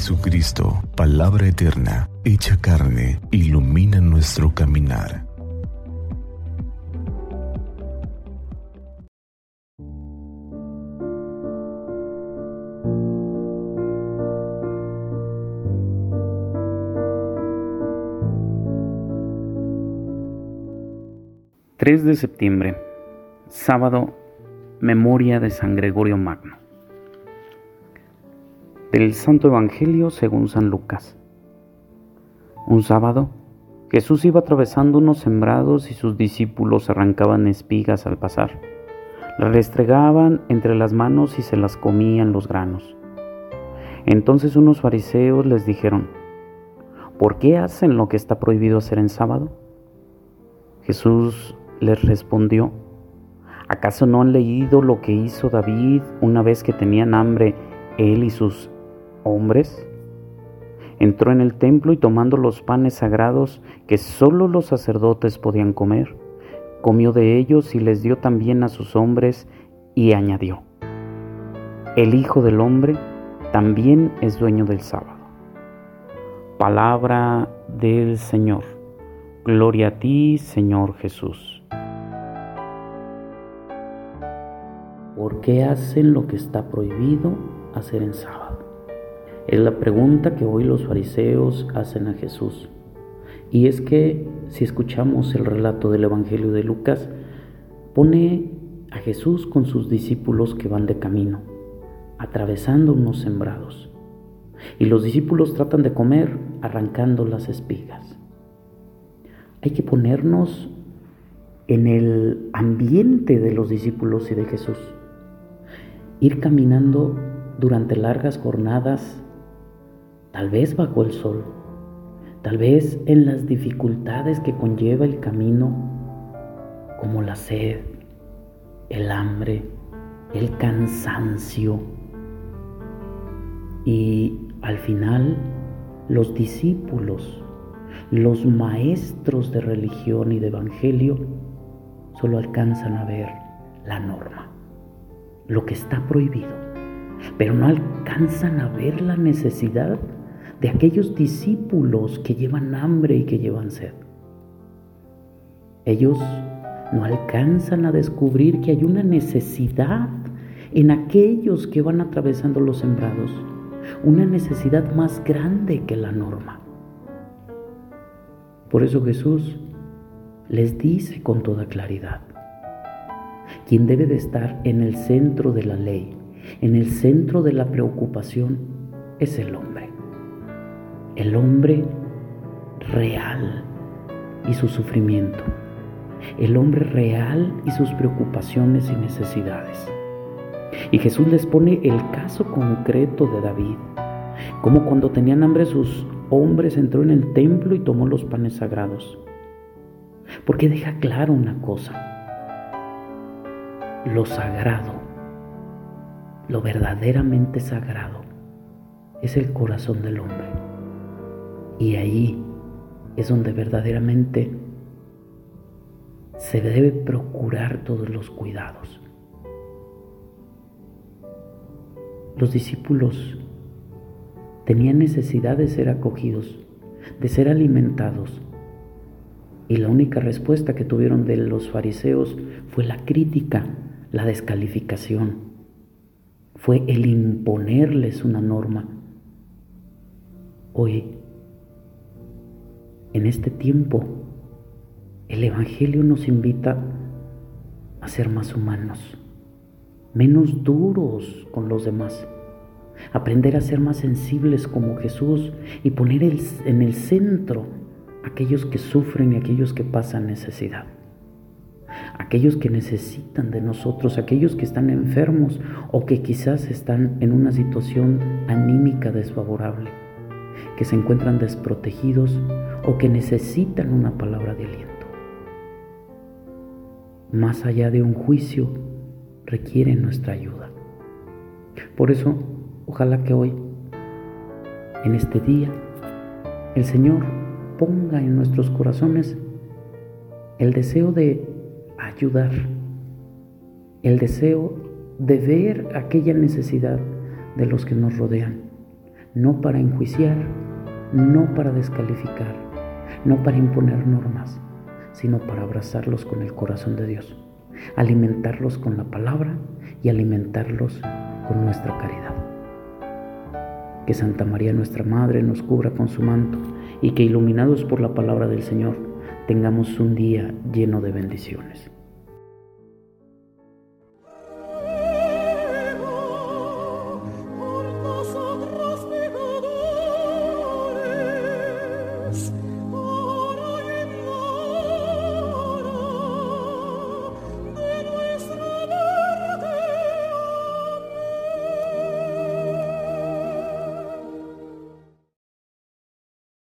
Jesucristo, palabra eterna, hecha carne, ilumina nuestro caminar. ...3 de septiembre... ...sábado... ...memoria de San Gregorio Magno... Del Santo Evangelio según San Lucas. Un sábado, Jesús iba atravesando unos sembrados y sus discípulos arrancaban espigas al pasar. Las restregaban entre las manos y se las comían los granos. Entonces unos fariseos les dijeron, ¿por qué hacen lo que está prohibido hacer en sábado? Jesús les respondió, ¿acaso no han leído lo que hizo David una vez que tenían hambre él y sus hombres, entró en el templo y tomando los panes sagrados que sólo los sacerdotes podían comer, comió de ellos y les dio también a sus hombres y añadió, el Hijo del Hombre también es dueño del sábado. Palabra del Señor. Gloria a ti, Señor Jesús. ¿Por qué hacen lo que está prohibido hacer en sábado? Es la pregunta que hoy los fariseos hacen a Jesús. Y es que si escuchamos el relato del Evangelio de Lucas, pone a Jesús con sus discípulos que van de camino, atravesando unos sembrados. Y los discípulos tratan de comer arrancando las espigas. Hay que ponernos en el ambiente de los discípulos y de Jesús. Ir caminando durante largas jornadas tal vez bajo el sol, tal vez en las dificultades que conlleva el camino, como la sed, el hambre, el cansancio. Y al final, los discípulos, los maestros de religión y de evangelio, solo alcanzan a ver la norma, lo que está prohibido, pero no alcanzan a ver la necesidad de aquellos discípulos que llevan hambre y que llevan sed. Ellos no alcanzan a descubrir que hay una necesidad en aquellos que van atravesando los sembrados, una necesidad más grande que la norma. Por eso Jesús les dice con toda claridad, quien debe de estar en el centro de la ley, en el centro de la preocupación, es el hombre el hombre real y su sufrimiento, el hombre real y sus preocupaciones y necesidades. Y Jesús les pone el caso concreto de David, como cuando tenían hambre sus hombres entró en el templo y tomó los panes sagrados. Porque deja claro una cosa, lo sagrado, lo verdaderamente sagrado, es el corazón del hombre. Y ahí es donde verdaderamente se debe procurar todos los cuidados. Los discípulos tenían necesidad de ser acogidos, de ser alimentados. Y la única respuesta que tuvieron de los fariseos fue la crítica, la descalificación, fue el imponerles una norma. Hoy en este tiempo, el Evangelio nos invita a ser más humanos, menos duros con los demás, aprender a ser más sensibles como Jesús y poner en el centro aquellos que sufren y aquellos que pasan necesidad, aquellos que necesitan de nosotros, aquellos que están enfermos o que quizás están en una situación anímica desfavorable, que se encuentran desprotegidos o que necesitan una palabra de aliento. Más allá de un juicio, requieren nuestra ayuda. Por eso, ojalá que hoy, en este día, el Señor ponga en nuestros corazones el deseo de ayudar, el deseo de ver aquella necesidad de los que nos rodean, no para enjuiciar, no para descalificar, no para imponer normas, sino para abrazarlos con el corazón de Dios, alimentarlos con la palabra y alimentarlos con nuestra caridad. Que Santa María nuestra Madre nos cubra con su manto y que iluminados por la palabra del Señor tengamos un día lleno de bendiciones.